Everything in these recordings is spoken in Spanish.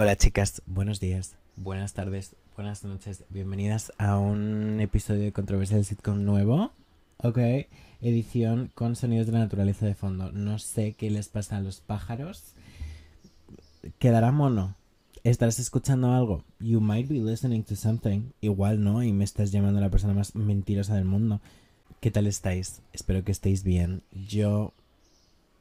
Hola chicas, buenos días, buenas tardes, buenas noches, bienvenidas a un episodio de Controversia del sitcom nuevo. Ok, edición con sonidos de la naturaleza de fondo. No sé qué les pasa a los pájaros. ¿Quedará mono? ¿Estarás escuchando algo? You might be listening to something. Igual no, y me estás llamando la persona más mentirosa del mundo. ¿Qué tal estáis? Espero que estéis bien. Yo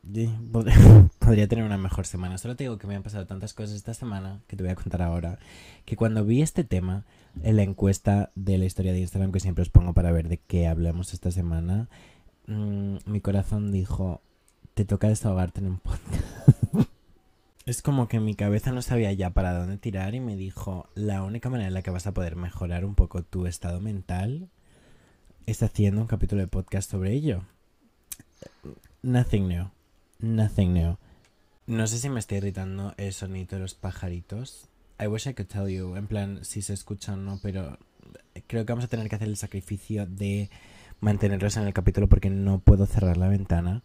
podría tener una mejor semana. Solo te digo que me han pasado tantas cosas esta semana que te voy a contar ahora. Que cuando vi este tema en la encuesta de la historia de Instagram que siempre os pongo para ver de qué hablamos esta semana, mm, mi corazón dijo, te toca desahogarte en un podcast. es como que mi cabeza no sabía ya para dónde tirar y me dijo, la única manera en la que vas a poder mejorar un poco tu estado mental es haciendo un capítulo de podcast sobre ello. Nothing new nothing new. No sé si me está irritando el sonido de los pajaritos. I wish I could tell you, en plan, si se escuchan o no, pero creo que vamos a tener que hacer el sacrificio de mantenerlos en el capítulo porque no puedo cerrar la ventana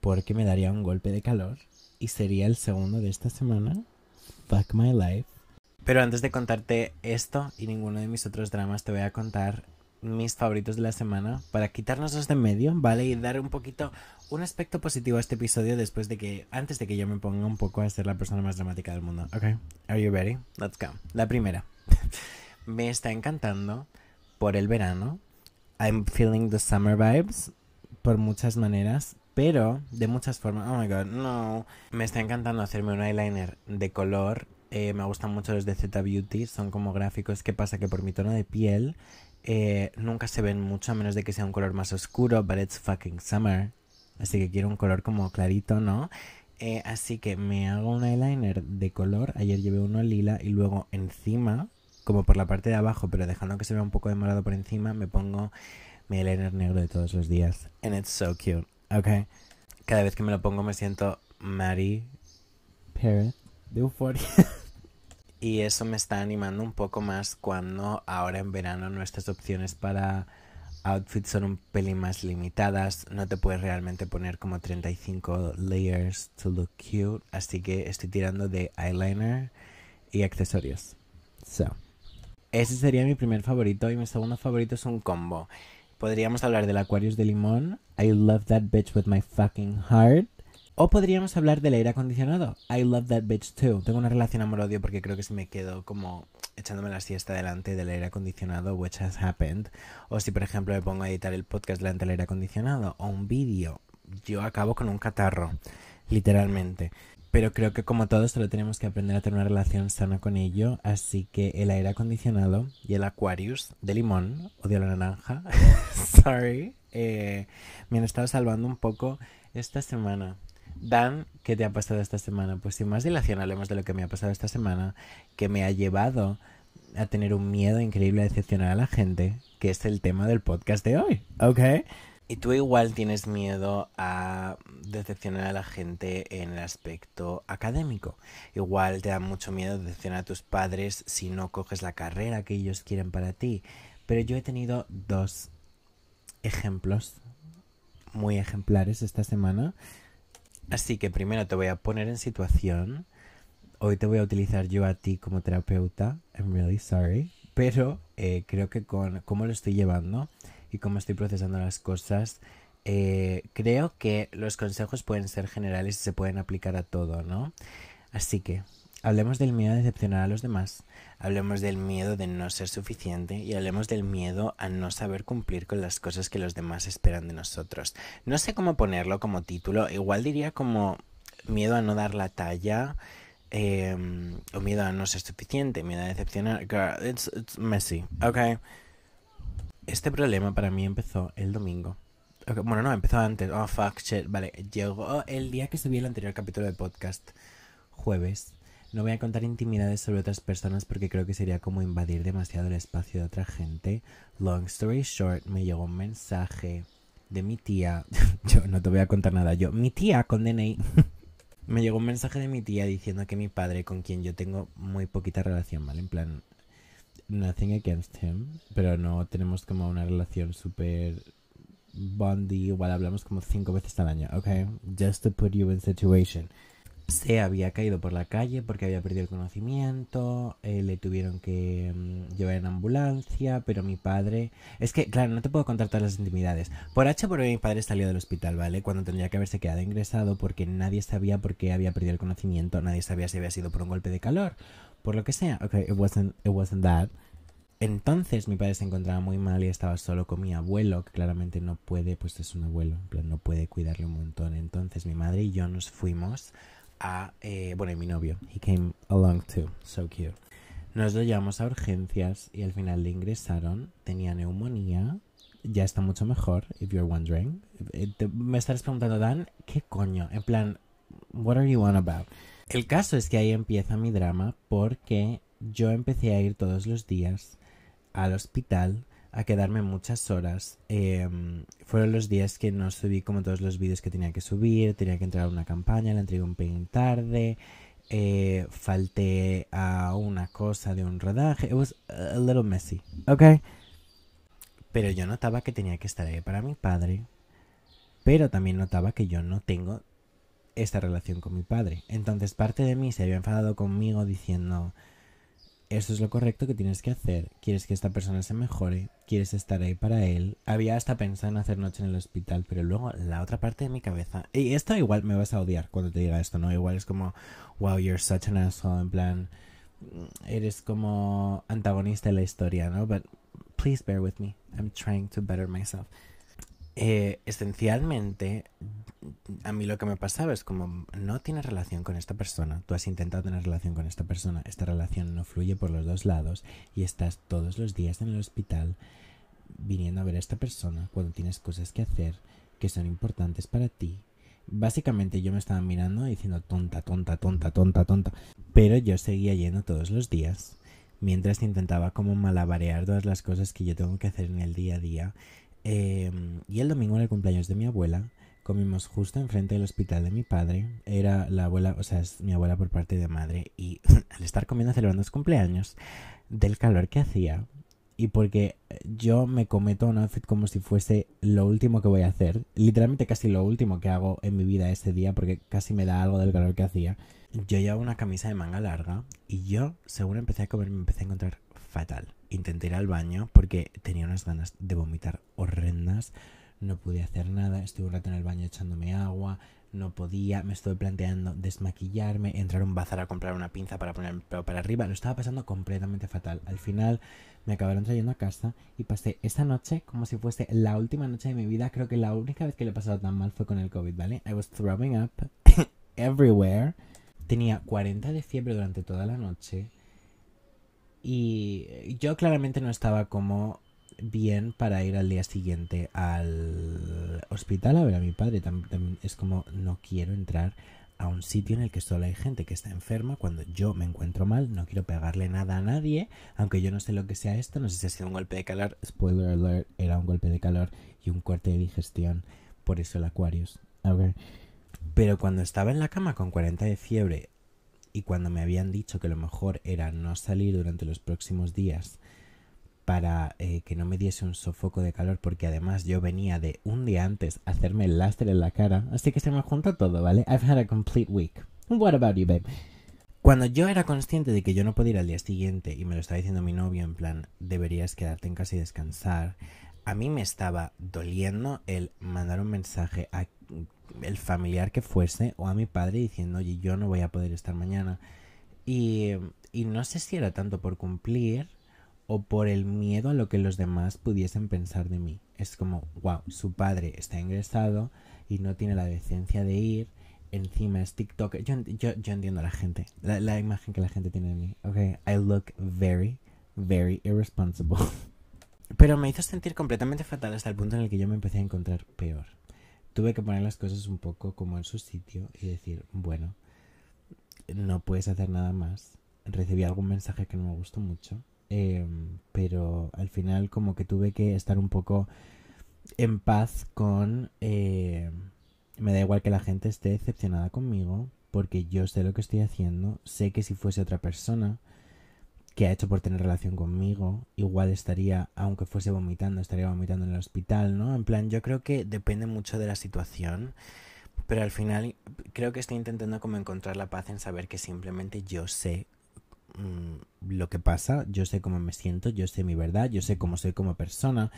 porque me daría un golpe de calor y sería el segundo de esta semana. Fuck my life. Pero antes de contarte esto y ninguno de mis otros dramas, te voy a contar mis favoritos de la semana para quitarnos de medio, ¿vale? Y dar un poquito un aspecto positivo a este episodio después de que, antes de que yo me ponga un poco a ser la persona más dramática del mundo. Ok, are you ready? Let's go. La primera. me está encantando por el verano. I'm feeling the summer vibes por muchas maneras, pero de muchas formas. Oh my god, no. Me está encantando hacerme un eyeliner de color. Eh, me gustan mucho los de Z Beauty, son como gráficos. ¿Qué pasa? Que por mi tono de piel eh, nunca se ven mucho a menos de que sea un color más oscuro, but it's fucking summer. Así que quiero un color como clarito, ¿no? Eh, así que me hago un eyeliner de color. Ayer llevé uno lila y luego encima, como por la parte de abajo, pero dejando que se vea un poco de morado por encima, me pongo mi eyeliner negro de todos los días. And it's so cute, ¿ok? Cada vez que me lo pongo me siento Mary Parrot de Euphoria. Y eso me está animando un poco más cuando ahora en verano nuestras opciones para outfits son un pelín más limitadas. No te puedes realmente poner como 35 layers to look cute. Así que estoy tirando de eyeliner y accesorios. So. Ese sería mi primer favorito y mi segundo favorito es un combo. Podríamos hablar del Aquarius de limón. I love that bitch with my fucking heart. O podríamos hablar del aire acondicionado. I love that bitch too. Tengo una relación amor-odio porque creo que si me quedo como echándome la siesta delante del aire acondicionado, which has happened. O si, por ejemplo, me pongo a editar el podcast delante del aire acondicionado o un vídeo, yo acabo con un catarro, literalmente. Pero creo que como todos solo tenemos que aprender a tener una relación sana con ello. Así que el aire acondicionado y el Aquarius de limón o de la naranja, sorry, eh, me han estado salvando un poco esta semana. Dan, ¿qué te ha pasado esta semana? Pues sin más dilación hablemos de lo que me ha pasado esta semana, que me ha llevado a tener un miedo increíble a decepcionar a la gente, que es el tema del podcast de hoy, ¿ok? Y tú igual tienes miedo a decepcionar a la gente en el aspecto académico. Igual te da mucho miedo decepcionar a tus padres si no coges la carrera que ellos quieren para ti. Pero yo he tenido dos ejemplos muy ejemplares esta semana Así que primero te voy a poner en situación. Hoy te voy a utilizar yo a ti como terapeuta. I'm really sorry. Pero eh, creo que con cómo lo estoy llevando y cómo estoy procesando las cosas, eh, creo que los consejos pueden ser generales y se pueden aplicar a todo, ¿no? Así que Hablemos del miedo a decepcionar a los demás, hablemos del miedo de no ser suficiente y hablemos del miedo a no saber cumplir con las cosas que los demás esperan de nosotros. No sé cómo ponerlo como título, igual diría como miedo a no dar la talla em, o miedo a no ser suficiente, miedo a decepcionar. Girl, it's, messy, ok. Este problema para mí empezó el domingo. bueno, no, empezó antes. Oh, fuck, shit. Vale, llegó el día que subí el anterior capítulo de podcast, jueves. No voy a contar intimidades sobre otras personas porque creo que sería como invadir demasiado el espacio de otra gente. Long story short, me llegó un mensaje de mi tía. yo no te voy a contar nada. Yo, mi tía con me llegó un mensaje de mi tía diciendo que mi padre, con quien yo tengo muy poquita relación, ¿vale? En plan, nothing against him, pero no tenemos como una relación súper bondy. Igual hablamos como cinco veces al año, ¿ok? Just to put you in situation se había caído por la calle porque había perdido el conocimiento, eh, le tuvieron que mm, llevar en ambulancia, pero mi padre... Es que, claro, no te puedo contar todas las intimidades. Por H por mi padre salió del hospital, ¿vale? Cuando tendría que haberse quedado ingresado porque nadie sabía por qué había perdido el conocimiento, nadie sabía si había sido por un golpe de calor, por lo que sea. Ok, it wasn't, it wasn't that. Entonces mi padre se encontraba muy mal y estaba solo con mi abuelo, que claramente no puede, pues es un abuelo, no puede cuidarle un montón. Entonces mi madre y yo nos fuimos a, eh, bueno, y mi novio, he came along too, so cute. Nos lo llevamos a urgencias y al final le ingresaron, tenía neumonía, ya está mucho mejor, if you're wondering. Eh, me estarás preguntando, Dan, ¿qué coño? En plan, what are you on about? El caso es que ahí empieza mi drama porque yo empecé a ir todos los días al hospital a quedarme muchas horas. Em, fueron los días que no subí como todos los vídeos que tenía que subir, tenía que entrar a una campaña, la entregué un pelín tarde, eh, falté a una cosa de un rodaje. It was a little messy, ¿ok? Pero yo notaba que tenía que estar ahí para mi padre, pero también notaba que yo no tengo esta relación con mi padre. Entonces parte de mí se había enfadado conmigo diciendo eso es lo correcto que tienes que hacer. Quieres que esta persona se mejore, quieres estar ahí para él. Había hasta pensado en hacer noche en el hospital, pero luego la otra parte de mi cabeza. Y esto igual me vas a odiar cuando te diga esto, ¿no? Igual es como, wow, you're such an asshole, en plan, eres como antagonista de la historia, ¿no? But please bear with me. I'm trying to better myself. Eh, esencialmente, a mí lo que me pasaba es como no tienes relación con esta persona, tú has intentado tener relación con esta persona, esta relación no fluye por los dos lados y estás todos los días en el hospital viniendo a ver a esta persona cuando tienes cosas que hacer que son importantes para ti. Básicamente yo me estaba mirando diciendo tonta, tonta, tonta, tonta, tonta, pero yo seguía yendo todos los días mientras intentaba como malabarear todas las cosas que yo tengo que hacer en el día a día Em, y el domingo era el cumpleaños de mi abuela. Comimos justo enfrente del hospital de mi padre. Era la abuela, o sea, es mi abuela por parte de madre. Y al estar comiendo celebrando su cumpleaños, del calor que hacía, y porque yo me cometo un outfit como si fuese lo último que voy a hacer, literalmente casi lo último que hago en mi vida ese día, porque casi me da algo del calor que hacía. Yo llevaba una camisa de manga larga y yo, según empecé a comer, me empecé a encontrar fatal. Intenté ir al baño porque tenía unas ganas de vomitar horrendas. No pude hacer nada. Estuve un rato en el baño echándome agua. No podía. Me estuve planteando desmaquillarme, entrar a un bazar a comprar una pinza para poner el pelo para arriba. Lo estaba pasando completamente fatal. Al final me acabaron trayendo a casa y pasé esta noche como si fuese la última noche de mi vida. Creo que la única vez que le he pasado tan mal fue con el COVID, ¿vale? I was throwing up everywhere. Tenía 40 de fiebre durante toda la noche y yo claramente no estaba como bien para ir al día siguiente al hospital a ver a mi padre. Es como no quiero entrar a un sitio en el que solo hay gente que está enferma cuando yo me encuentro mal, no quiero pegarle nada a nadie, aunque yo no sé lo que sea esto, no sé si ha sido un golpe de calor, spoiler alert, era un golpe de calor y un corte de digestión, por eso el Aquarius. Pero cuando estaba en la cama con 40 de fiebre, y cuando me habían dicho que lo mejor era no salir durante los próximos días para eh, que no me diese un sofoco de calor porque además yo venía de un día antes a hacerme el lastre en la cara, así que se me junta todo, ¿vale? I've had a complete week. What about you, babe? Cuando yo era consciente de que yo no podía ir al día siguiente y me lo estaba diciendo mi novio en plan, deberías quedarte en casa y descansar, a mí me estaba doliendo el mandar un mensaje a el familiar que fuese o a mi padre diciendo, oye, yo no voy a poder estar mañana. Y, y no sé si era tanto por cumplir o por el miedo a lo que los demás pudiesen pensar de mí. Es como, wow, su padre está ingresado y no tiene la decencia de ir. Encima es TikTok. Yo, yo, yo entiendo a la gente, la, la, imagen que la gente tiene de mí. Ok, I look very, very irresponsible. Pero me hizo sentir completamente fatal hasta el punto en el que yo me empecé a encontrar peor tuve que poner las cosas un poco como en su sitio y decir, bueno, no puedes hacer nada más. Recibí algún mensaje que no me gustó mucho, em, pero al final como que tuve que estar un poco en paz con... Eh, me da igual que la gente esté decepcionada conmigo, porque yo sé lo que estoy haciendo, sé que si fuese otra persona, que ha hecho por tener relación conmigo, igual estaría, aunque fuese vomitando, estaría vomitando en el hospital, ¿no? En plan, yo creo que depende mucho de la situación, Pero al final creo que estoy intentando como encontrar la paz en saber que simplemente yo sé mm, lo que pasa, yo sé cómo me siento, yo sé mi verdad, yo sé cómo soy como persona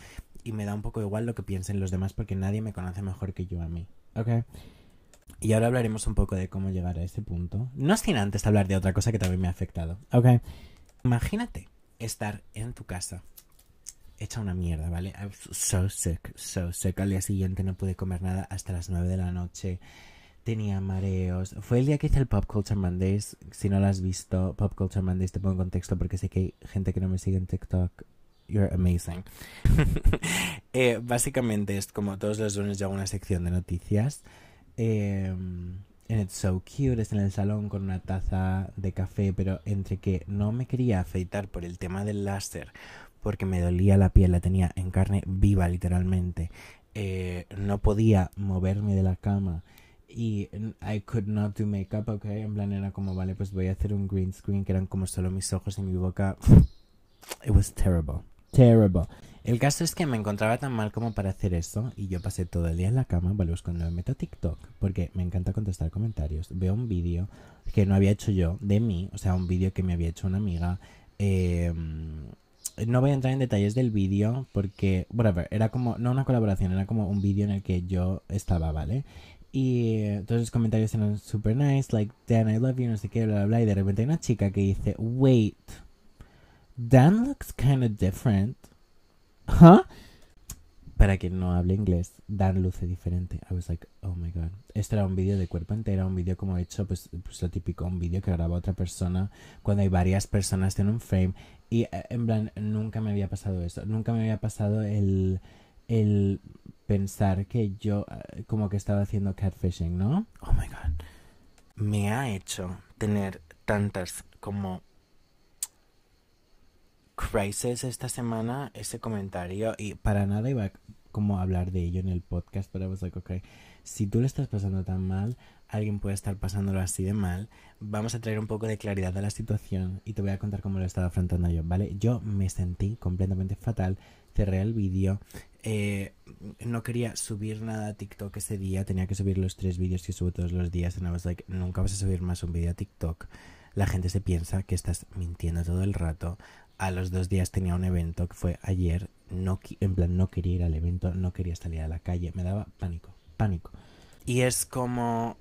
y me da un poco igual lo que piensen los demás porque nadie me conoce mejor que yo a mí. ¿Ok? Y ahora hablaremos un poco de cómo llegar a ese punto. No sin antes hablar de otra cosa que también me ha afectado. ¿Ok? Imagínate estar en tu casa hecha una mierda, ¿vale? I was so sick, so sick. Al día siguiente no pude comer nada hasta las 9 de la noche. Tenía mareos. Fue el día que hice el Pop Culture Mondays. Si no lo has visto, Pop Culture Mondays te pongo en contexto porque sé que hay gente que no me sigue en TikTok. You're amazing. eh, básicamente es como todos los lunes yo hago una sección de noticias. Eh, and it's so cute, es en el salón con una taza de café, pero entre que no me quería afeitar por el tema del láser, porque me dolía la piel, la tenía en carne viva literalmente. Eh, no podía moverme de la cama y I could not do makeup, ok. En plan era como, vale, pues voy a hacer un green screen que eran como solo mis ojos y mi boca. It was terrible. Terrible. El caso es que me encontraba tan mal como para hacer eso y yo pasé todo el día en la cama, pues cuando me meto a TikTok, porque me encanta contestar comentarios, veo un vídeo que no había hecho yo de mí, o sea, un vídeo que me había hecho una amiga. Eh, no voy a entrar en detalles del vídeo porque, whatever, era como, no una colaboración, era como un vídeo en el que yo estaba, ¿vale? Y todos los comentarios eran super nice, like, Dan, I love you, no sé qué, bla, bla, bla. Y de repente hay una chica que dice, wait, Dan looks kind of different. ¿Huh? Para quien no hable inglés, Dan luce diferente. I was like, oh my god. Este era un vídeo de cuerpo entero, un vídeo como hecho, pues, pues lo típico, un vídeo que graba otra persona cuando hay varias personas en un frame. Y eh, en plan, nunca me había pasado eso. Nunca me había pasado el, el pensar que yo eh, como que estaba haciendo catfishing, ¿no? Oh my god. Me ha hecho tener tantas como crisis esta semana ese comentario y para nada iba como a hablar de ello en el podcast, pero was like, okay, si tú le estás pasando tan mal, alguien puede estar pasándolo así de mal, vamos a traer un poco de claridad a la situación y te voy a contar cómo lo he estado afrontando yo, ¿vale? Yo me sentí completamente fatal, cerré el vídeo, eh, no quería subir nada a TikTok ese día, tenía que subir los tres vídeos que subo todos los días, y I was like, nunca vas a subir más un vídeo a TikTok. La gente se piensa que estás mintiendo todo el rato, a los dos días tenía un evento que fue ayer. No, en plan, no quería ir al evento, no quería salir a la calle. Me daba pánico, pánico. Y es como...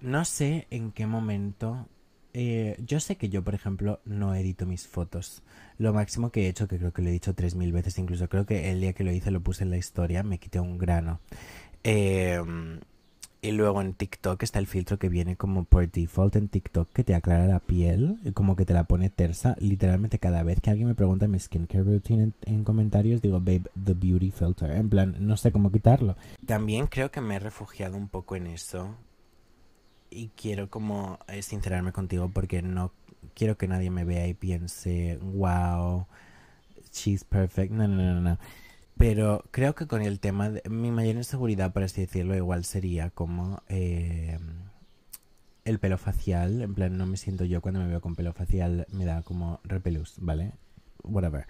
No sé en qué momento... Eh, yo sé que yo, por ejemplo, no edito mis fotos. Lo máximo que he hecho, que creo que lo he dicho tres mil veces, incluso creo que el día que lo hice lo puse en la historia, me quité un grano. Eh, y luego en TikTok está el filtro que viene como por default en TikTok que te aclara la piel, como que te la pone tersa. Literalmente cada vez que alguien me pregunta mi skincare routine en, comentarios, digo, babe, the beauty filter. En plan, no sé cómo quitarlo. También creo que me he refugiado un poco en eso. Y quiero como eh, sincerarme contigo porque no quiero que nadie me vea y piense, wow, she's perfect. No, no, no, no. Pero creo que con el tema de mi mayor inseguridad, por así decirlo, igual sería como eh, el pelo facial. En plan, no me siento yo cuando me veo con pelo facial, me da como repelús, ¿vale? Whatever.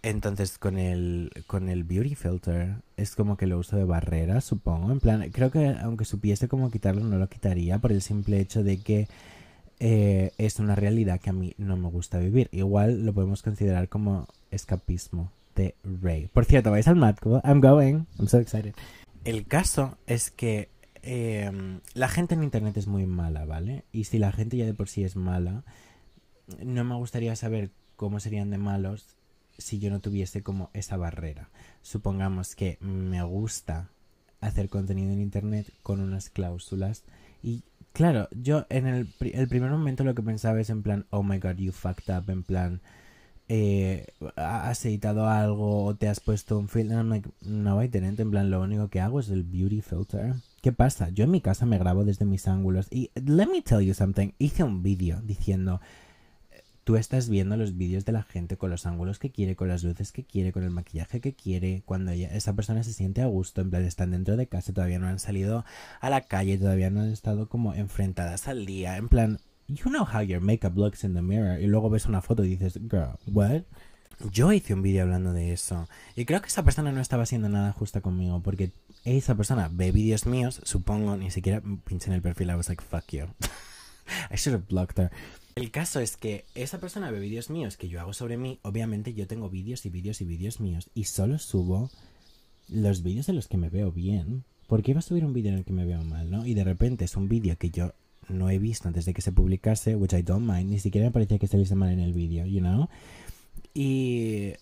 Entonces con el, con el beauty filter es como que lo uso de barrera, supongo. En plan, creo que aunque supiese cómo quitarlo, no lo quitaría por el simple hecho de que eh, es una realidad que a mí no me gusta vivir. Igual lo podemos considerar como escapismo de. Por cierto, vais al Mad I'm going. I'm so excited. El caso es que em, la gente en internet es muy mala, ¿vale? Y si la gente ya de por sí es mala, no me gustaría saber cómo serían de malos si yo no tuviese como esa barrera. Supongamos que me gusta hacer contenido en internet con unas cláusulas y claro, yo en el, el primer momento lo que pensaba es en plan, oh my god, you fucked up, en plan, eh, has editado algo o te has puesto un filtro. no, hay tenente, en plan, lo único que hago es el beauty filter. ¿Qué pasa? Yo en mi casa me grabo desde mis ángulos y let me tell you something. Hice un vídeo diciendo, tú estás viendo los vídeos de la gente con los ángulos que quiere, con las luces que quiere, con el maquillaje que quiere, cuando esa persona se siente a gusto, en plan, están dentro de casa, todavía no han salido a la calle, todavía no han estado como enfrentadas al día, en plan, you know how your makeup looks in the mirror y luego ves una foto y dices, girl, what? Yo hice un vídeo hablando de eso. Y creo que esa persona no estaba siendo nada justa conmigo. Porque esa persona ve vídeos míos, supongo, ni siquiera pinché en el perfil. I was like, fuck you. I should have blocked her. El caso es que esa persona ve vídeos míos que yo hago sobre mí. Obviamente yo tengo vídeos y vídeos y vídeos míos. Y solo subo los vídeos en los que me veo bien. ¿Por qué iba a subir un vídeo en el que me veo mal, no? Y de repente es un vídeo que yo no he visto antes de que se publicase, which I don't mind. Ni siquiera me parecía que saliese mal en el vídeo, you know? Y,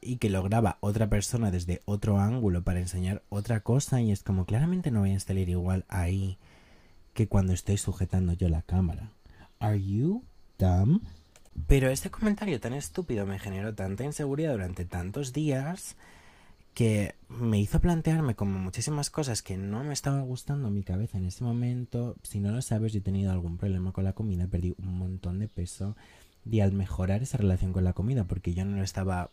y que lo graba otra persona desde otro ángulo para enseñar otra cosa. Y es como, claramente no voy a salir igual ahí que cuando estoy sujetando yo la cámara. ¿Are you dumb? Pero este comentario tan estúpido me generó tanta inseguridad durante tantos días que me hizo plantearme como muchísimas cosas que no me estaban gustando en mi cabeza en ese momento. Si no lo sabes, yo he tenido algún problema con la comida, perdí un montón de peso y al mejorar esa relación con la comida, porque yo no lo estaba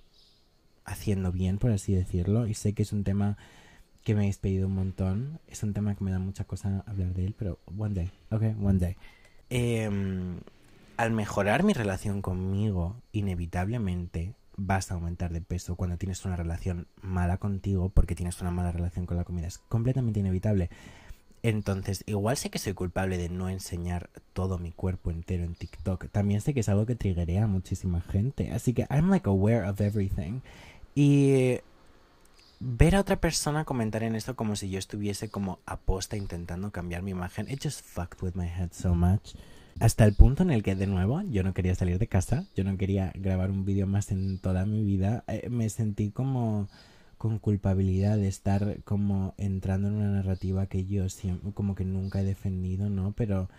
haciendo bien, por así decirlo, y sé que es un tema que me habéis pedido un montón, es un tema que me da mucha cosa hablar de él, pero one day, ok, one day. Em, al mejorar mi relación conmigo, inevitablemente vas a aumentar de peso cuando tienes una relación mala contigo porque tienes una mala relación con la comida. Es completamente inevitable. Entonces, igual sé que soy culpable de no enseñar todo mi cuerpo entero en TikTok. También sé que es algo que triggerea a muchísima gente. Así que I'm like aware of everything. Y ver a otra persona comentar en esto como si yo estuviese como aposta intentando cambiar mi imagen, it just fucked with my head so much. Hasta el punto en el que, de nuevo, yo no quería salir de casa, yo no quería grabar un vídeo más en toda mi vida. Eh, me sentí como con culpabilidad de estar como entrando en una narrativa que yo siempre, como que nunca he defendido, ¿no? Pero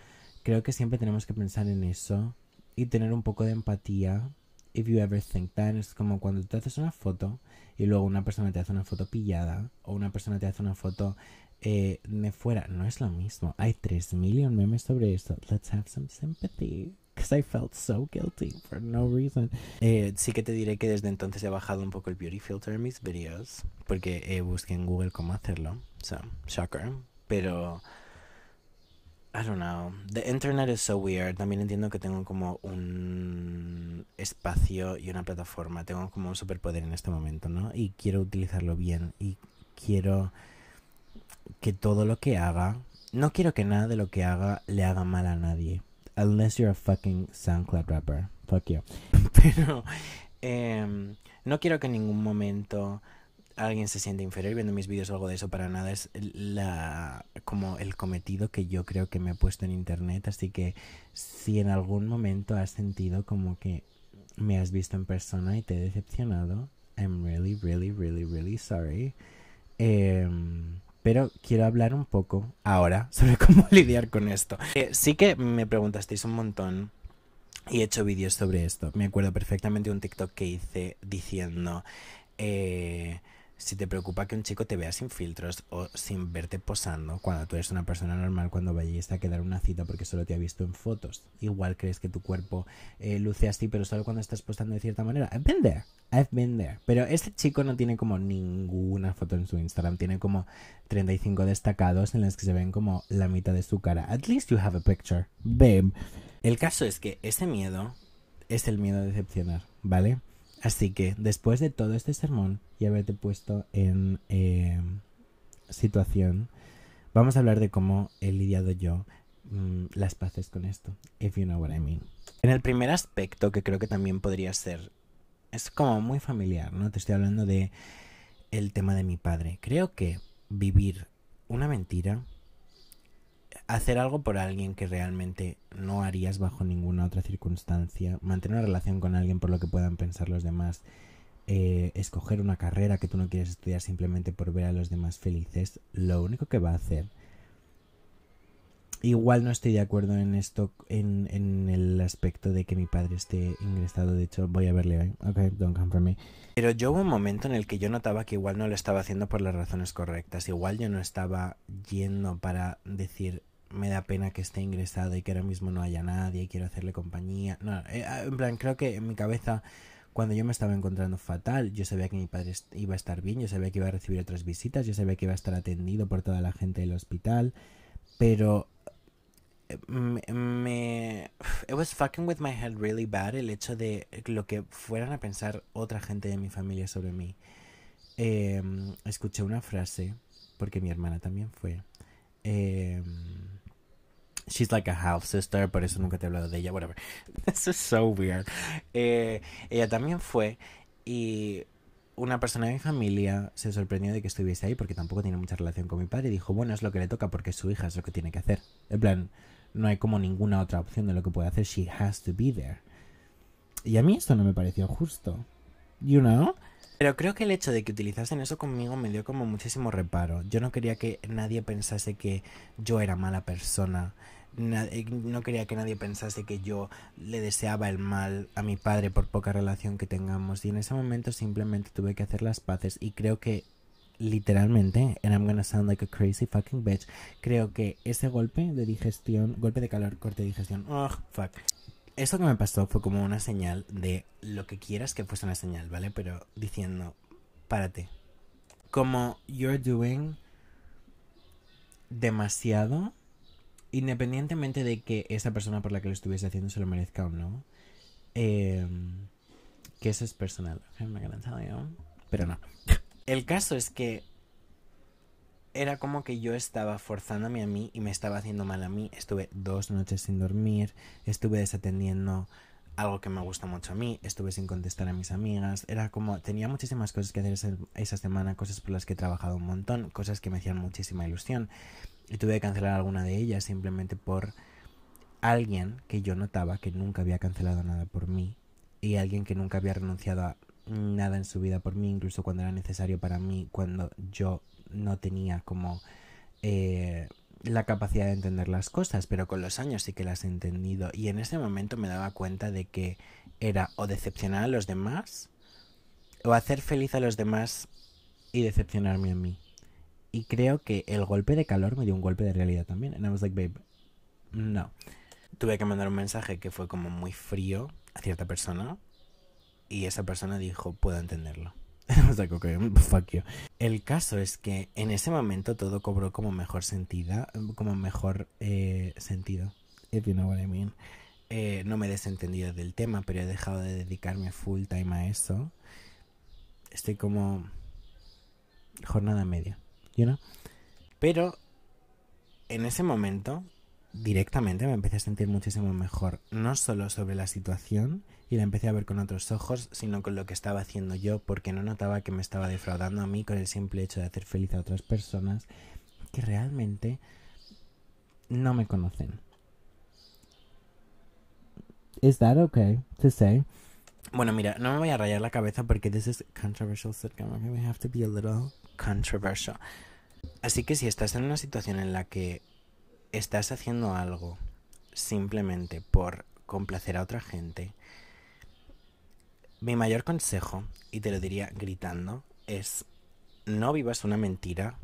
creo que siempre tenemos que pensar en eso y tener un poco de empatía. If you ever think that, es como cuando te haces una foto y luego una persona te hace una foto pillada o una persona te hace una foto eh, de fuera. No es lo mismo. Hay 3 millones memes sobre esto. Let's have some sympathy. Because I felt so guilty for no reason. Eh, sí que te diré que desde entonces he bajado un poco el beauty filter en mis videos. Porque eh, busqué en Google cómo hacerlo. So, shocker. Pero. I don't know. The internet is so weird. También entiendo que tengo como un espacio y una plataforma. Tengo como un superpoder en este momento, ¿no? Y quiero utilizarlo bien. Y quiero que todo lo que haga, no quiero que nada de lo que haga le haga mal a nadie. Unless you're a fucking SoundCloud rapper. Fuck you. Pero eh, no quiero que en ningún momento alguien se siente inferior viendo mis vídeos o algo de eso para nada es la como el cometido que yo creo que me he puesto en internet así que si en algún momento has sentido como que me has visto en persona y te he decepcionado I'm really really really really sorry eh, pero quiero hablar un poco ahora sobre cómo lidiar con esto. Eh, sí que me preguntasteis un montón y he hecho vídeos sobre esto. Me acuerdo perfectamente de un TikTok que hice diciendo... Eh, si te preocupa que un chico te vea sin filtros o sin verte posando cuando tú eres una persona normal cuando vayas a quedar una cita porque solo te ha visto en fotos, igual crees que tu cuerpo eh, luce así, pero solo cuando estás postando de cierta manera. I've been there, I've been there. Pero este chico no tiene como ninguna foto en su Instagram, tiene como 35 destacados en los que se ven como la mitad de su cara. At least you have a picture, babe. El caso es que ese miedo es el miedo a decepcionar, ¿vale? Así que después de todo este sermón y haberte puesto en eh, situación, vamos a hablar de cómo he lidiado yo mm, las paces con esto, if you know what I mean. En el primer aspecto, que creo que también podría ser, es como muy familiar, ¿no? Te estoy hablando de el tema de mi padre. Creo que vivir una mentira hacer algo por alguien que realmente no harías bajo ninguna otra circunstancia, mantener una relación con alguien por lo que puedan pensar los demás, eh, escoger una carrera que tú no quieres estudiar simplemente por ver a los demás felices, lo único que va a hacer. Igual no estoy de acuerdo en esto, en, en el aspecto de que mi padre esté ingresado. De hecho, voy a verle hoy. Ok, don't come for me. Pero yo hubo un momento en el que yo notaba que igual no lo estaba haciendo por las razones correctas. Igual yo no estaba yendo para decir, me da pena que esté ingresado y que ahora mismo no haya nadie y quiero hacerle compañía. No, eh, ah, en plan, creo que en mi cabeza, cuando yo me estaba encontrando fatal, yo sabía que mi padre iba a estar bien, yo sabía que iba a recibir otras visitas, yo sabía que iba a estar atendido por toda la gente del hospital, pero me, me, It was fucking with my head really bad el hecho de lo que fueran a pensar otra gente de mi familia sobre mí. Eh, escuché una frase, porque mi hermana también fue. Eh, she's like a half sister, por eso nunca te he hablado de ella, whatever. This is so weird. Eh, ella también fue y una persona de mi familia se sorprendió de que estuviese ahí porque tampoco tiene mucha relación con mi padre y dijo, bueno, es lo que le toca porque su hija es lo que tiene que hacer. En plan, no hay como ninguna otra opción de lo que puede hacer. She has to be there. Y a mí esto no me pareció justo. You know? Pero creo que el hecho de que utilizasen eso conmigo me dio como muchísimo reparo. Yo no quería que nadie pensase que yo era mala persona. Eh, no quería que nadie pensase que yo le deseaba el mal a mi padre por poca relación que tengamos. Y en ese momento simplemente tuve que hacer las paces. Y creo que literalmente, and I'm gonna sound like a crazy fucking bitch, creo que ese golpe de digestión, golpe de calor, corte de digestión, oh, fuck. Eso que me pasó fue como una señal de lo que quieras que fuese una señal, ¿vale? Pero diciendo, párate. Como you're doing demasiado, independientemente de que esa persona por la que lo estuviese haciendo se lo merezca o no, eh, que eso es personal. Pero no. El caso es que era como que yo estaba forzándome a mí y me estaba haciendo mal a mí. Estuve dos noches sin dormir, estuve desatendiendo algo que me gusta mucho a mí, estuve sin contestar a mis amigas, era como, tenía muchísimas cosas que hacer esa, semana, cosas por las que he trabajado un montón, cosas que me hacían muchísima ilusión y tuve que cancelar alguna de ellas simplemente por alguien que yo notaba que nunca había cancelado nada por mí y alguien que nunca había renunciado a nada en su vida por mí, incluso cuando era necesario para mí, cuando yo no tenía como eh, la capacidad de entender las cosas, pero con los años sí que las he entendido y en ese momento me daba cuenta de que era o decepcionar a los demás o hacer feliz a los demás y decepcionarme a mí. Y creo que el golpe de calor me dio un golpe de realidad también. And I was like, babe, no. Tuve que mandar un mensaje que fue como muy frío a cierta persona y esa persona dijo, puedo entenderlo. you. El caso es que en ese momento todo cobró como mejor sentido, como mejor eh, sentido, if you know what I. Eh, no me he desentendido del tema, pero he dejado de dedicarme full time a eso. Estoy como jornada media, you know. Pero en ese momento directamente me empecé a sentir muchísimo mejor, no solo sobre la situación y la empecé a ver con otros ojos, sino con lo que estaba haciendo yo, porque no notaba que me estaba defraudando a mí con el simple hecho de hacer feliz a otras personas que realmente no me conocen. ¿Es that okay to say? Bueno, mira, no me voy a rayar la cabeza porque this is controversial sitcom. We have to be a little controversial. Así que si estás en una situación en la que estás haciendo algo simplemente por complacer a otra gente, mi mayor consejo, y te lo diría gritando, es no vivas una mentira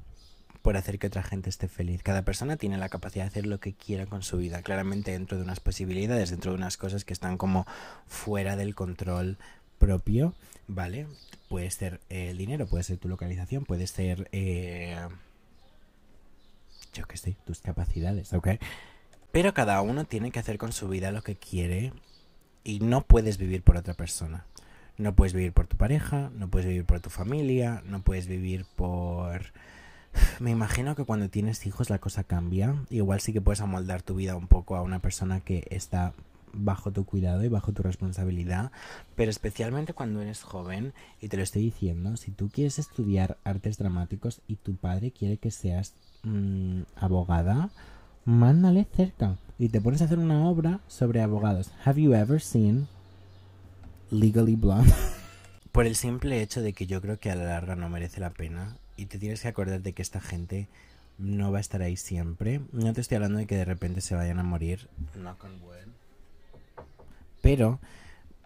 por hacer que otra gente esté feliz. Cada persona tiene la capacidad de hacer lo que quiera con su vida, claramente dentro de unas posibilidades, dentro de unas cosas que están como fuera del control propio, ¿vale? Puede ser el dinero, puede ser tu localización, puede ser... Eh, yo qué sé, tus capacidades, ¿ok? Pero cada uno tiene que hacer con su vida lo que quiere y no puedes vivir por otra persona. No puedes vivir por tu pareja, no puedes vivir por tu familia, no puedes vivir por... Me imagino que cuando tienes hijos la cosa cambia. Igual sí que puedes amoldar tu vida un poco a una persona que está bajo tu cuidado y bajo tu responsabilidad, pero especialmente cuando eres joven, y te lo estoy diciendo, si tú quieres estudiar artes dramáticos y tu padre quiere que seas mmm, abogada, mándale cerca y te pones a hacer una obra sobre abogados. Have you ever seen Legally Blonde? Por el simple hecho de que yo creo que a la larga no merece la pena y te tienes que acordar de que esta gente no va a estar ahí siempre. No te estoy hablando de que de repente se vayan a morir. Pero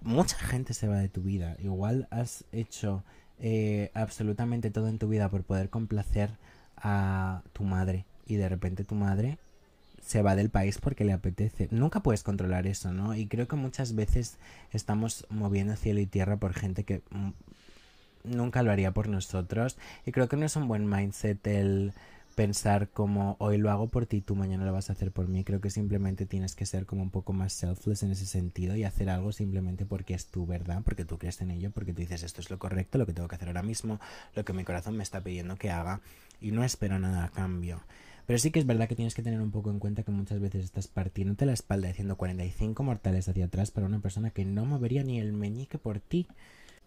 mucha gente se va de tu vida. Igual has hecho eh, absolutamente todo en tu vida por poder complacer a tu madre y de repente tu madre se va del país porque le apetece. Nunca puedes controlar eso, ¿no? Y creo que muchas veces estamos moviendo cielo y tierra por gente que mm, nunca lo haría por nosotros. Y creo que no es un buen mindset el pensar como hoy lo hago por ti, tú mañana lo vas a hacer por mí. Creo que simplemente tienes que ser como un poco más selfless en ese sentido y hacer algo simplemente porque es tu verdad, porque tú crees en ello, porque tú dices esto es lo correcto, lo que tengo que hacer ahora mismo, lo que mi corazón me está pidiendo que haga y no espero nada a cambio. Pero sí que es verdad que tienes que tener un poco en cuenta que muchas veces estás partiéndote la espalda haciendo 45 mortales hacia atrás para una persona que no movería ni el meñique por ti.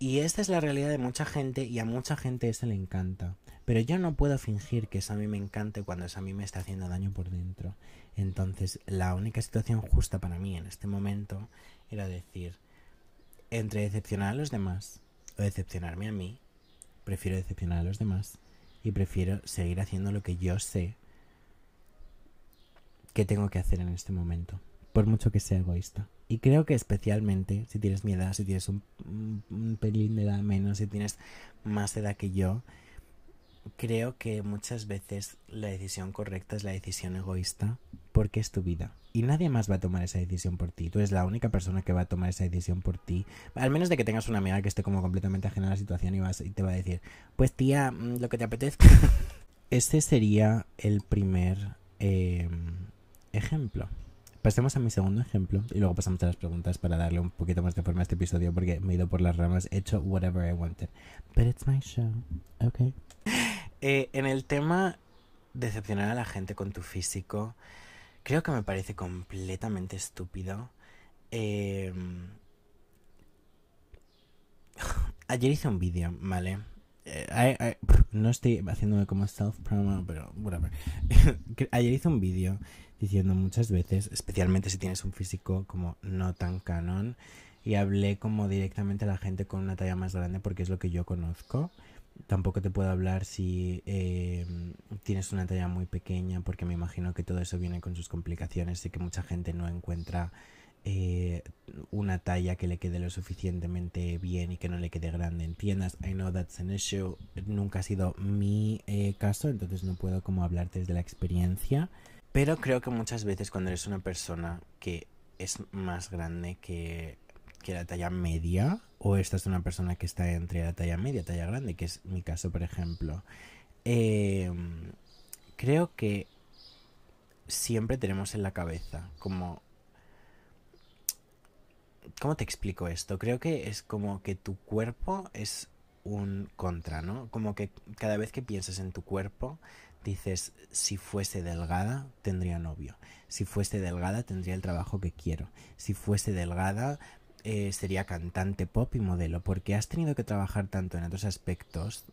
Y esta es la realidad de mucha gente y a mucha gente eso le encanta. Pero yo no puedo fingir que mí me encante cuando mí me está haciendo daño por dentro. Entonces, la única situación justa para mí en este momento era decir, entre decepcionar a los demás o decepcionarme a mí, prefiero decepcionar a los demás y prefiero seguir haciendo lo que yo sé que tengo que hacer en este momento, por mucho que sea egoísta. Y creo que especialmente si tienes mi edad, si tienes un, pelín de edad menos, si tienes más edad que yo, creo que muchas veces la decisión correcta es la decisión egoísta porque es tu vida. Y nadie más va a tomar esa decisión por ti. Tú eres la única persona que va a tomar esa decisión por ti. Al menos de que tengas una amiga que esté como completamente ajena a la situación y, vas, y te va a decir, pues tía, mm, lo que te apetezca. este sería el primer eh, ejemplo. Pasemos a mi segundo ejemplo y luego pasamos a las preguntas para darle un poquito más de forma a este episodio porque me he ido por las ramas, he hecho whatever I wanted. But it's my show, ok. Eh, en el tema decepcionar a la gente con tu físico, creo que me parece completamente estúpido. Eh, ayer hice un vídeo, ¿vale? Eh, no estoy haciéndome como self-promo, pero whatever. ayer hice un vídeo diciendo muchas veces, especialmente si tienes un físico como no tan canon, y hablé como directamente a la gente con una talla más grande porque es lo que yo conozco. Tampoco te puedo hablar si eh, tienes una talla muy pequeña porque me imagino que todo eso viene con sus complicaciones y que mucha gente no encuentra eh, una talla que le quede lo suficientemente bien y que no le quede grande en tiendas. I know that's an issue. Nunca ha sido mi eh, caso, entonces no puedo como hablarte desde la experiencia. Pero creo que muchas veces cuando eres una persona que es más grande que, que la talla media, o esta es una persona que está entre la talla media y talla grande, que es mi caso, por ejemplo, em, creo que siempre tenemos en la cabeza como... ¿Cómo te explico esto? Creo que es como que tu cuerpo es un contra, ¿no? Como que cada vez que piensas en tu cuerpo, dices, si fuese delgada, tendría novio. Si fuese delgada, tendría el trabajo que quiero. Si fuese delgada, eh, sería cantante pop y modelo. Porque has tenido que trabajar tanto en otros aspectos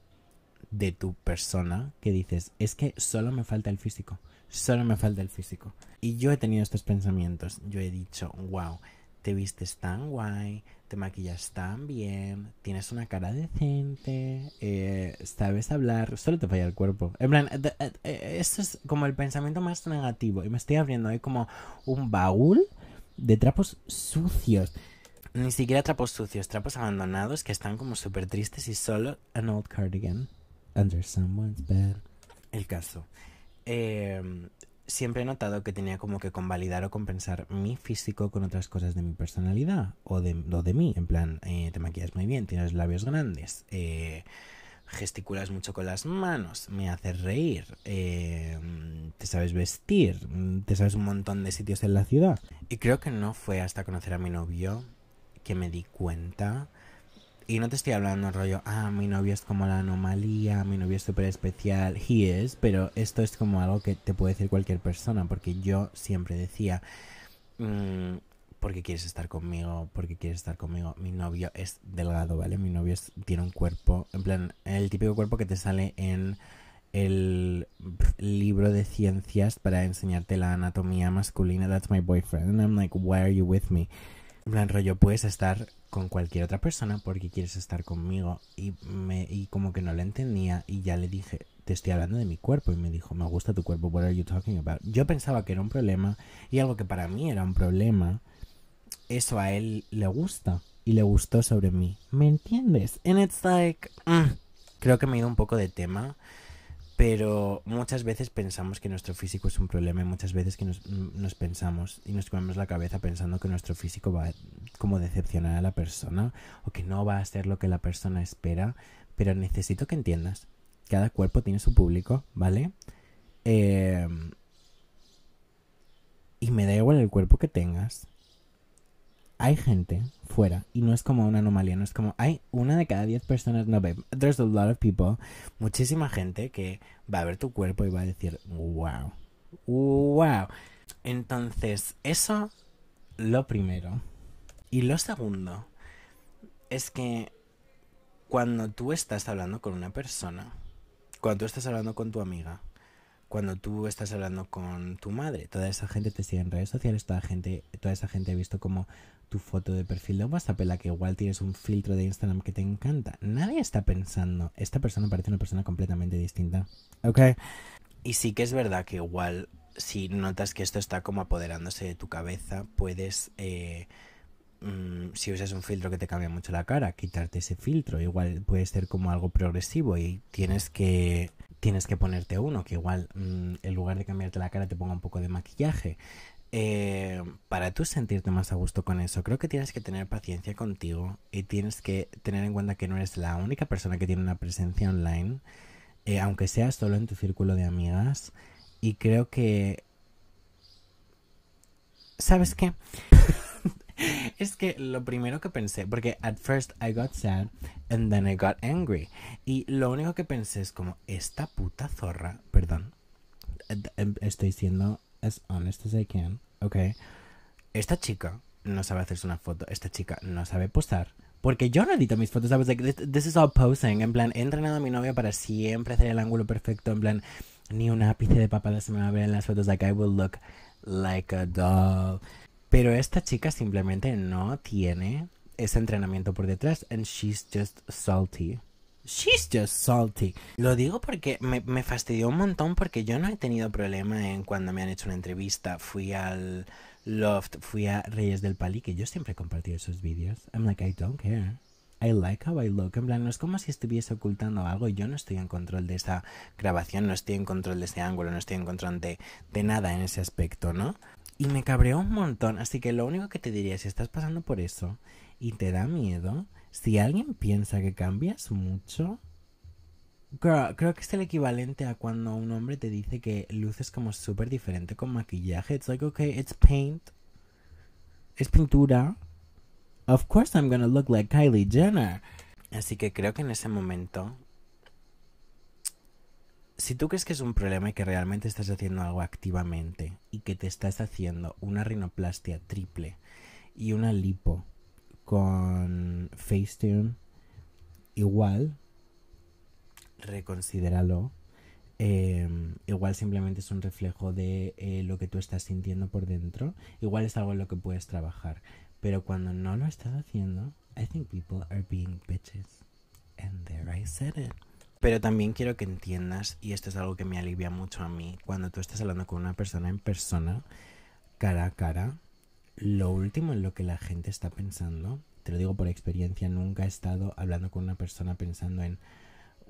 de tu persona que dices, es que solo me falta el físico. Solo me falta el físico. Y yo he tenido estos pensamientos. Yo he dicho, wow, te vistes tan guay, te maquillas tan bien, tienes una cara decente, eh, sabes hablar, solo te falla el cuerpo. En plan, eh, eh, esto es como el pensamiento más negativo. Y me estoy abriendo ahí como un baúl de trapos sucios. Ni siquiera trapos sucios, trapos abandonados que están como súper tristes y solo an old cardigan under someone's bed. El caso. Siempre he notado que tenía como que convalidar o compensar mi físico con otras cosas de mi personalidad o de, de mí. En plan, eh, te maquillas muy bien, tienes labios grandes, eh, gesticulas mucho con las manos, me haces reír, eh, te sabes vestir, te sabes un montón de sitios en la ciudad. Y creo que no fue hasta conocer a mi novio que me di cuenta y no te estoy hablando rollo, ah, mi novio es como la anomalía, mi novio es súper especial, he is, pero esto es como algo que te puede decir cualquier persona, porque yo siempre decía, mmm, porque quieres estar conmigo, porque quieres estar conmigo, mi novio es delgado, ¿vale? Mi novio tiene un cuerpo, en plan, el típico cuerpo que te sale en el libro de ciencias para enseñarte la anatomía masculina, that's my boyfriend, and I'm like, why are you with me? En plan, rollo, puedes estar con cualquier otra persona porque quieres estar conmigo. Y, me, y como que no le entendía y ya le dije, te estoy hablando de mi cuerpo. Y me dijo, me gusta tu cuerpo, what are you talking about? Yo pensaba que era un problema y algo que para mí era un problema, eso a él le gusta y le gustó sobre mí. ¿Me entiendes? And it's like, mm, creo que me he ido un poco de tema pero muchas veces pensamos que nuestro físico es un problema y muchas veces que nos, nos, pensamos y nos comemos la cabeza pensando que nuestro físico va a como decepcionar a la persona o que no va a ser lo que la persona espera. Pero necesito que entiendas, cada cuerpo tiene su público, ¿vale? Eh, y me da igual el cuerpo que tengas. Hay gente fuera y no es como una anomalía, no es como hay una de cada diez personas, no, babe, there's a lot of people, muchísima gente que va a ver tu cuerpo y va a decir, wow, wow. Entonces, eso, lo primero. Y lo segundo, es que cuando tú estás hablando con una persona, cuando tú estás hablando con tu amiga, cuando tú estás hablando con tu madre, toda esa gente te sigue en redes sociales, toda gente, toda esa gente ha visto como tu foto de perfil de WhatsApp, en la que igual tienes un filtro de Instagram que te encanta. Nadie está pensando, esta persona parece una persona completamente distinta. ¿Ok? Y sí que es verdad que igual si notas que esto está como apoderándose de tu cabeza, puedes... Eh, mm, si usas un filtro que te cambia mucho la cara, quitarte ese filtro. Igual puede ser como algo progresivo y tienes que tienes que ponerte uno, que igual mm, en lugar de cambiarte la cara te ponga un poco de maquillaje. Eh, para tú sentirte más a gusto con eso, creo que tienes que tener paciencia contigo y tienes que tener en cuenta que no eres la única persona que tiene una presencia online, eh, aunque sea solo en tu círculo de amigas. Y creo que... ¿Sabes qué? es que lo primero que pensé, porque at first I got sad and then I got angry. Y lo único que pensé es como, esta puta zorra, perdón, em, estoy siendo as honest as I can, ok. Esta chica no sabe hacerse una foto, esta chica no sabe posar. Porque yo no edito mis fotos, I was like, this, is all posing. En plan, he entrenado a mi novia para siempre hacer el ángulo perfecto. En plan, ni un ápice de papada se me va a ver en las fotos. Like, I will look like a doll. Pero esta chica simplemente no tiene ese entrenamiento por detrás. And she's just salty. She's just salty. Lo digo porque me, me, fastidió un montón porque yo no he tenido problema en cuando me han hecho una entrevista. Fui al Loft, fui a Reyes del Pali, que yo siempre he compartido esos vídeos. I'm like, I don't care. I like how I look. En plan, no es como si estuviese ocultando algo. Yo no estoy en control de esa grabación, no estoy en control de ese ángulo, no estoy en control de, de nada en ese aspecto, ¿no? Y me cabreó un montón. Así que lo único que te diría, si estás pasando por eso y te da miedo, si alguien piensa que cambias mucho, creo que es el equivalente a cuando un hombre te dice que luces como súper diferente con maquillaje. It's like, okay, it's paint. Es pintura. Of course I'm gonna look like Kylie Jenner. Así que creo que en ese momento si tú crees que es un problema y que realmente estás haciendo algo activamente y que te estás haciendo una rinoplastia triple y una lipo con Facetune igual, reconsidéralo. Em, igual simplemente es un reflejo de eh, lo que tú estás sintiendo por dentro. Igual es algo en lo que puedes trabajar. Pero cuando no lo estás haciendo, I think people are being bitches. And there I said it. Pero también quiero que entiendas, y esto es algo que me alivia mucho a mí, cuando tú estás hablando con una persona en persona, cara a cara, lo último en lo que la gente está pensando, te lo digo por experiencia, nunca he estado hablando con una persona pensando en,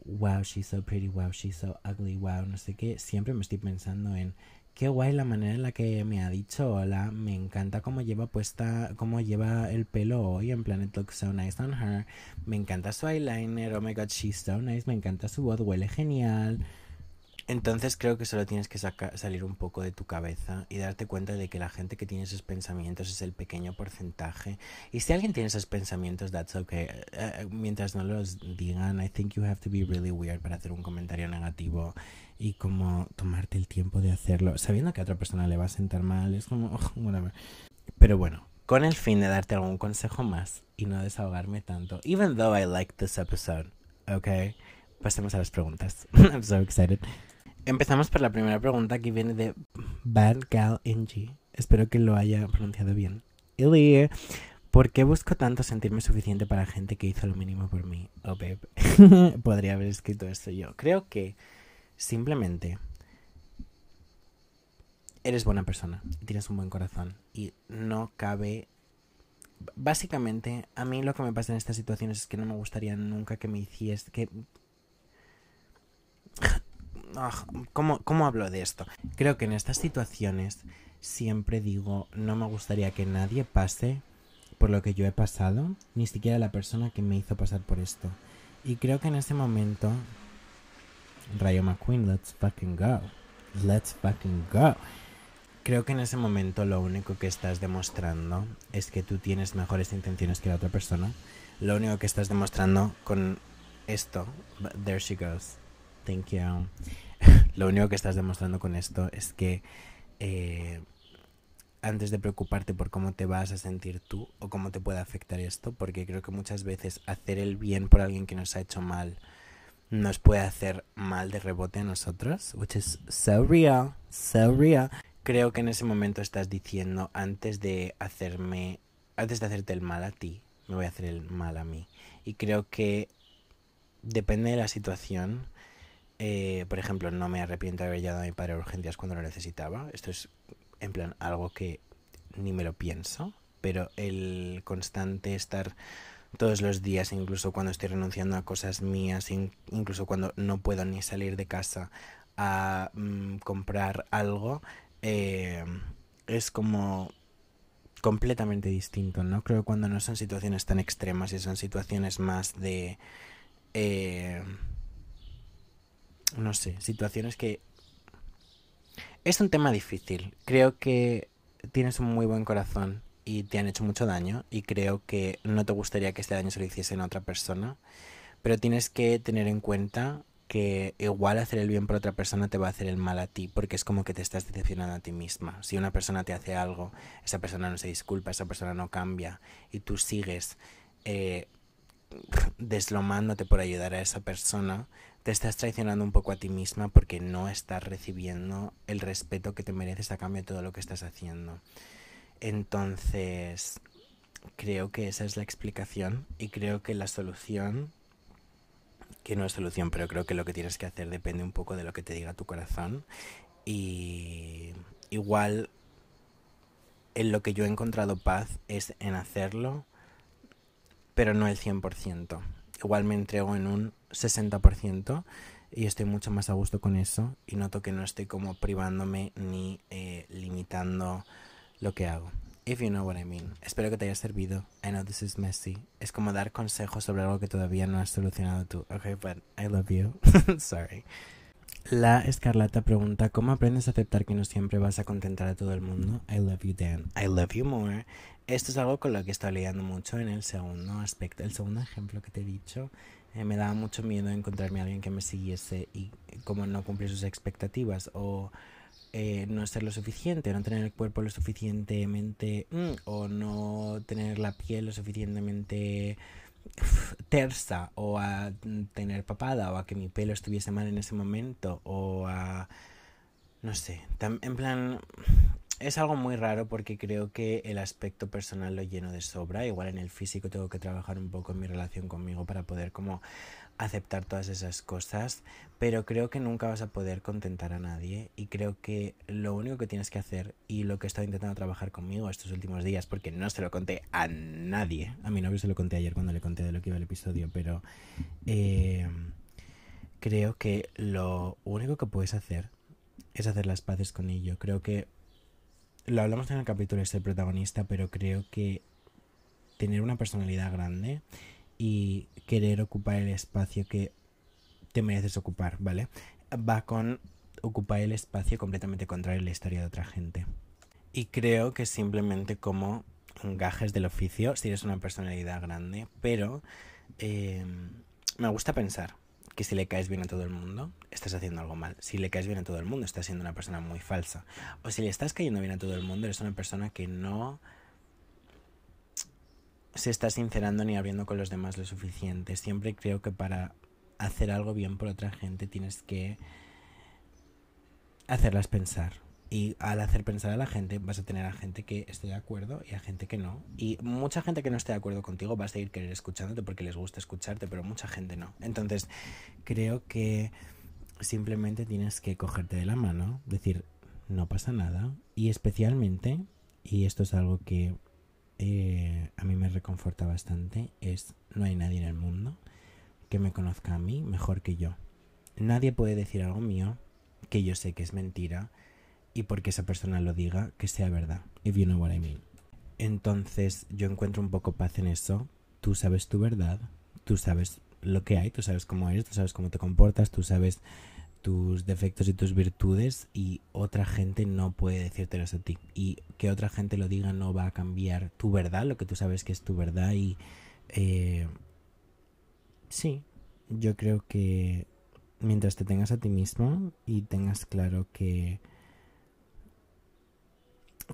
wow, she's so pretty, wow, she's so ugly, wow, no sé qué, siempre me estoy pensando en qué guay la manera en la que me ha dicho hola, me encanta cómo lleva puesta, cómo lleva el pelo hoy, en plan it looks so nice on her, me encanta su eyeliner, oh my god, she's so nice, me encanta su voz, huele genial. Entonces creo que solo tienes que salir un poco de tu cabeza y darte cuenta de que la gente que tiene esos pensamientos es el pequeño porcentaje. Y si alguien tiene esos pensamientos, that's okay. Eh, mientras no los digan, I think you have to be really weird para hacer un comentario negativo y como tomarte el tiempo de hacerlo, sabiendo que a otra persona le va a sentar mal, es como, oh, Pero bueno, con el fin de darte algún consejo más y no desahogarme tanto, even though I like this episode, okay, pasemos a las preguntas. I'm so excited. Empezamos por la primera pregunta que viene de Bad Gal Angie. Espero que lo haya pronunciado bien. Illy, ¿por qué busco tanto sentirme suficiente para gente que hizo lo mínimo por mí? Oh, babe. Podría haber escrito esto yo. Creo que simplemente eres buena persona, tienes un buen corazón y no cabe... Básicamente, a mí lo que me pasa en estas situaciones es que no me gustaría nunca que me hiciese... que ¿cómo, ¿Cómo hablo de esto? Creo que en estas situaciones siempre digo, no me gustaría que nadie pase por lo que yo he pasado, ni siquiera la persona que me hizo pasar por esto. Y creo que en ese momento, Rayo McQueen, let's fucking go. let's fucking go. Creo que en ese momento lo único que estás demostrando es que tú tienes mejores intenciones que la otra persona. Lo único que estás demostrando con esto, there she goes, thank you. Lo único que estás demostrando con esto es que eh, antes de preocuparte por cómo te vas a sentir tú o cómo te puede afectar esto, porque creo que muchas veces hacer el bien por alguien que nos ha hecho mal nos puede hacer mal de rebote a nosotros, which is so real, so real. Creo que en ese momento estás diciendo antes de hacerme, antes de hacerte el mal a ti, me voy a hacer el mal a mí. Y creo que depende de la situación. Eh, por ejemplo, no me arrepiento de haber llegado a mi padre a urgencias cuando lo necesitaba. Esto es en plan algo que ni me lo pienso. Pero el constante estar todos los días, incluso cuando estoy renunciando a cosas mías, incluso cuando no puedo ni salir de casa a mm, comprar algo, eh, es como completamente distinto, ¿no? Creo que cuando no son situaciones tan extremas y son situaciones más de... Eh, no sé, situaciones que... Es un tema difícil. Creo que tienes un muy buen corazón y te han hecho mucho daño y creo que no te gustaría que este daño se lo hiciesen a otra persona, pero tienes que tener en cuenta que igual hacer el bien por otra persona te va a hacer el mal a ti, porque es como que te estás decepcionando a ti misma. Si una persona te hace algo, esa persona no se disculpa, esa persona no cambia y tú sigues eh, deslomándote por ayudar a esa persona, te estás traicionando un poco a ti misma porque no estás recibiendo el respeto que te mereces a cambio de todo lo que estás haciendo. Entonces, creo que esa es la explicación y creo que la solución, que no es solución, pero creo que lo que tienes que hacer depende un poco de lo que te diga tu corazón. Y igual en lo que yo he encontrado paz es en hacerlo, pero no el 100%. Igual me entrego en un 60% y estoy mucho más a gusto con eso y noto que no estoy como privándome ni eh, limitando lo que hago. If you know what I mean. Espero que te haya servido. I know this is messy. Es como dar consejos sobre algo que todavía no has solucionado tú. Okay, but I love you. Sorry. La Escarlata pregunta, ¿cómo aprendes a aceptar que no siempre vas a contentar a todo el mundo? I love you, Dan. I love you more. Esto es algo con lo que estoy lidiando mucho en el segundo aspecto, el segundo ejemplo que te he dicho. Eh, me daba mucho miedo encontrarme a alguien que me siguiese y como no cumplir sus expectativas o eh, no ser lo suficiente, no tener el cuerpo lo suficientemente mm, o no tener la piel lo suficientemente tersa o a tener papada o a que mi pelo estuviese mal en ese momento o a no sé, en plan es algo muy raro porque creo que el aspecto personal lo lleno de sobra, igual en el físico tengo que trabajar un poco en mi relación conmigo para poder como aceptar todas esas cosas, pero creo que nunca vas a poder contentar a nadie y creo que lo único que tienes que hacer y lo que he estado intentando trabajar conmigo estos últimos días, porque no se lo conté a nadie, a mi novio se lo conté ayer cuando le conté de lo que iba el episodio, pero eh, creo que lo único que puedes hacer es hacer las paces con ello. Creo que lo hablamos en el capítulo ser protagonista, pero creo que tener una personalidad grande y querer ocupar el espacio que te mereces ocupar, ¿vale? Va con ocupar el espacio completamente contrario a la historia de otra gente. Y creo que simplemente como gajes del oficio, si eres una personalidad grande, pero em, me gusta pensar que si le caes bien a todo el mundo, estás haciendo algo mal. Si le caes bien a todo el mundo, estás siendo una persona muy falsa. O si le estás cayendo bien a todo el mundo, eres una persona que no se está sincerando ni abriendo con los demás lo suficiente. Siempre creo que para hacer algo bien por otra gente tienes que hacerlas pensar. Y al hacer pensar a la gente vas a tener a gente que esté de acuerdo y a gente que no. Y mucha gente que no esté de acuerdo contigo va a seguir querer escuchándote porque les gusta escucharte, pero mucha gente no. Entonces creo que simplemente tienes que cogerte de la mano, decir, no pasa nada. Y especialmente, y esto es algo que eh, a mí me reconforta bastante es no hay nadie en el mundo que me conozca a mí mejor que yo. Nadie puede decir algo mío que yo sé que es mentira y porque esa persona lo diga que sea verdad. If you know what I mean. Entonces yo encuentro un poco paz en eso. Tú sabes tu verdad, tú sabes lo que hay, tú sabes cómo eres, tú sabes cómo te comportas, tú sabes tus defectos y tus virtudes y otra gente no puede decírtelos a ti. Y que otra gente lo diga no va a cambiar tu verdad, lo que tú sabes que es tu verdad. Y eh, sí, yo creo que mientras te tengas a ti mismo y tengas claro que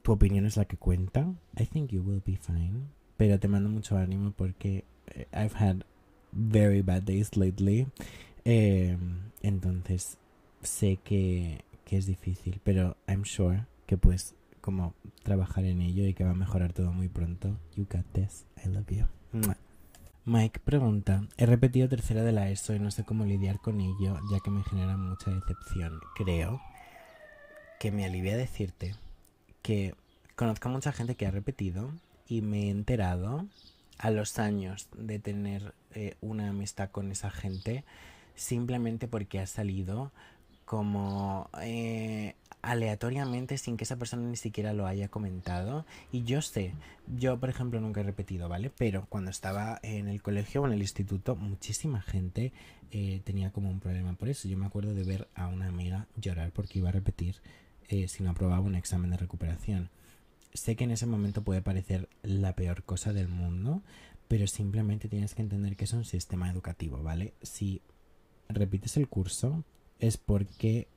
tu opinión es la que cuenta, I think you will be fine. Pero te mando mucho ánimo porque eh, I've had very bad days lately. Eh, entonces sé que, que es difícil, pero I'm sure que puedes como trabajar en ello y que va a mejorar todo muy pronto. You got this. I love you. Mike pregunta, he repetido tercera de la ESO y no sé cómo lidiar con ello, ya que me genera mucha decepción. Creo que me alivia decirte que conozco a mucha gente que ha repetido y me he enterado a los años de tener eh, una amistad con esa gente simplemente porque ha salido como eh, aleatoriamente sin que esa persona ni siquiera lo haya comentado. Y yo sé, yo por ejemplo nunca he repetido, ¿vale? Pero cuando estaba en el colegio o en el instituto, muchísima gente eh, tenía como un problema por eso. Yo me acuerdo de ver a una amiga llorar porque iba a repetir eh, si no aprobaba un examen de recuperación. Sé que en ese momento puede parecer la peor cosa del mundo, pero simplemente tienes que entender que es un sistema educativo, ¿vale? Si repites el curso es porque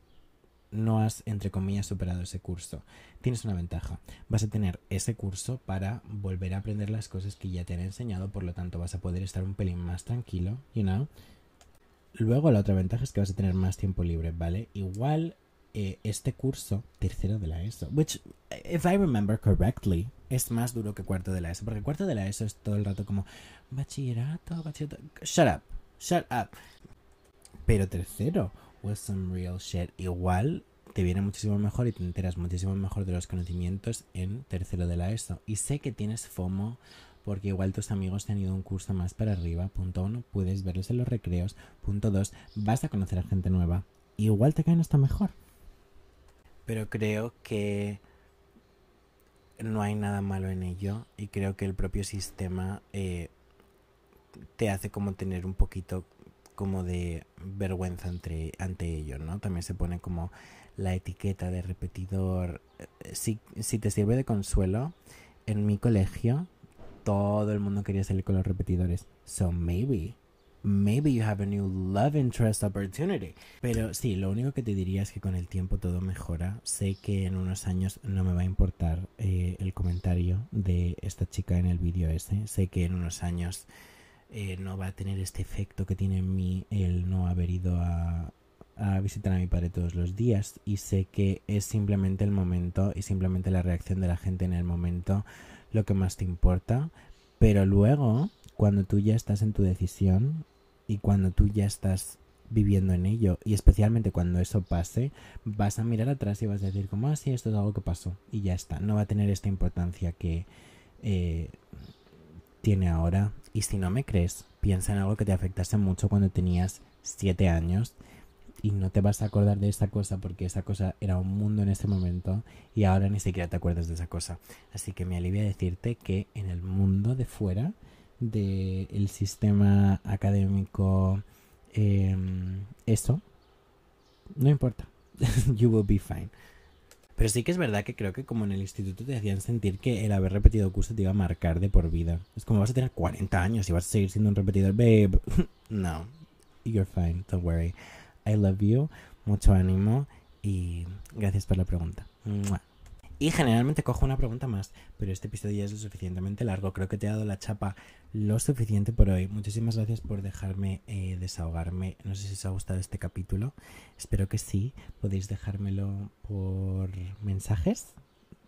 no has, entre comillas, superado ese curso. Tienes una ventaja. Vas a tener ese curso para volver a aprender las cosas que ya te han enseñado, por lo tanto vas a poder estar un pelín más tranquilo, you know. Luego la otra ventaja es que vas a tener más tiempo libre, ¿vale? Igual eh, este curso, tercero de la ESO, which, if I remember correctly, es más duro que cuarto de la ESO, porque cuarto de la ESO es todo el rato como bachillerato, bachillerato. Shut up, shut up. Pero tercero, was some real shit. Igual te viene muchísimo mejor y te enteras muchísimo mejor de los conocimientos en tercero de la ESO. Y sé que tienes FOMO porque igual tus amigos te han ido un curso más para arriba. Punto uno, puedes verlos en los recreos. Punto dos, vas a conocer a gente nueva. Igual te caen hasta mejor. Pero creo que no hay nada malo en ello y creo que el propio sistema eh, te hace como tener un poquito como de vergüenza entre, ante ello, ¿no? También se pone como la etiqueta de repetidor. Eh, si, si te sirve de consuelo, en mi colegio todo el mundo quería salir con los repetidores. So maybe, maybe you have a new love interest opportunity. Pero sí, lo único que te diría es que con el tiempo todo mejora. Sé que en unos años no me va a importar eh, el comentario de esta chica en el vídeo ese. Sé que en unos años eh, no va a tener este efecto que tiene en mí el no haber ido a, a visitar a mi padre todos los días y sé que es simplemente el momento y simplemente la reacción de la gente en el momento lo que más te importa, pero luego cuando tú ya estás en tu decisión y cuando tú ya estás viviendo en ello y especialmente cuando eso pase vas a mirar atrás y vas a decir como ah esto es algo que pasó y ya está no va a tener esta importancia que eh, tiene ahora. Y si no me crees, piensa en algo que te afectase mucho cuando tenías 7 años y no te vas a acordar de esa cosa porque esa cosa era un mundo en ese momento y ahora ni siquiera te acuerdas de esa cosa. Así que me alivia decirte que en el mundo de fuera del sistema académico, em, eso no importa. you will be fine. Pero sí que es verdad que creo que como en el instituto te hacían sentir que el haber repetido curso te iba a marcar de por vida. Es como vas a tener 40 años y vas a seguir siendo un repetidor. Babe, no. You're fine, don't worry. I love you, mucho ánimo y gracias por la pregunta. Y generalmente cojo una pregunta más, pero este episodio ya es lo suficientemente largo. Creo que te he dado la chapa lo suficiente por hoy. Muchísimas gracias por dejarme eh, desahogarme. No sé si os ha gustado este capítulo. Espero que sí. Podéis dejármelo por mensajes.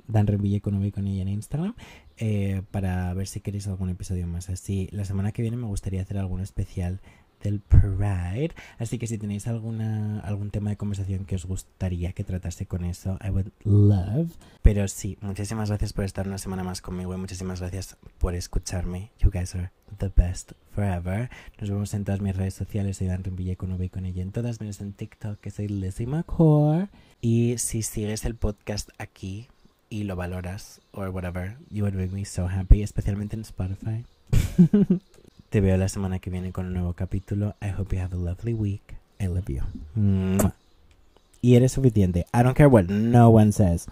Dan Reville con V con ella en Instagram eh, para ver si queréis algún episodio más así. La semana que viene me gustaría hacer algún especial del Pride. Así que si tenéis alguna, algún tema de conversación que os gustaría que tratase con eso, I would love. Pero sí, muchísimas gracias por estar una semana más conmigo y muchísimas gracias por escucharme. You guys are the best forever. Nos vemos en todas mis redes sociales. Soy Dan Rimbille con V y con ella en todas, menos en TikTok, que soy Lizzie McCore. Y si sigues el podcast aquí y lo valoras, or whatever, you would make me so happy, especialmente en Spotify. Te veo la semana que viene con un nuevo capítulo. I hope you have a lovely week. I love you. y eres suficiente. I don't care what no one says.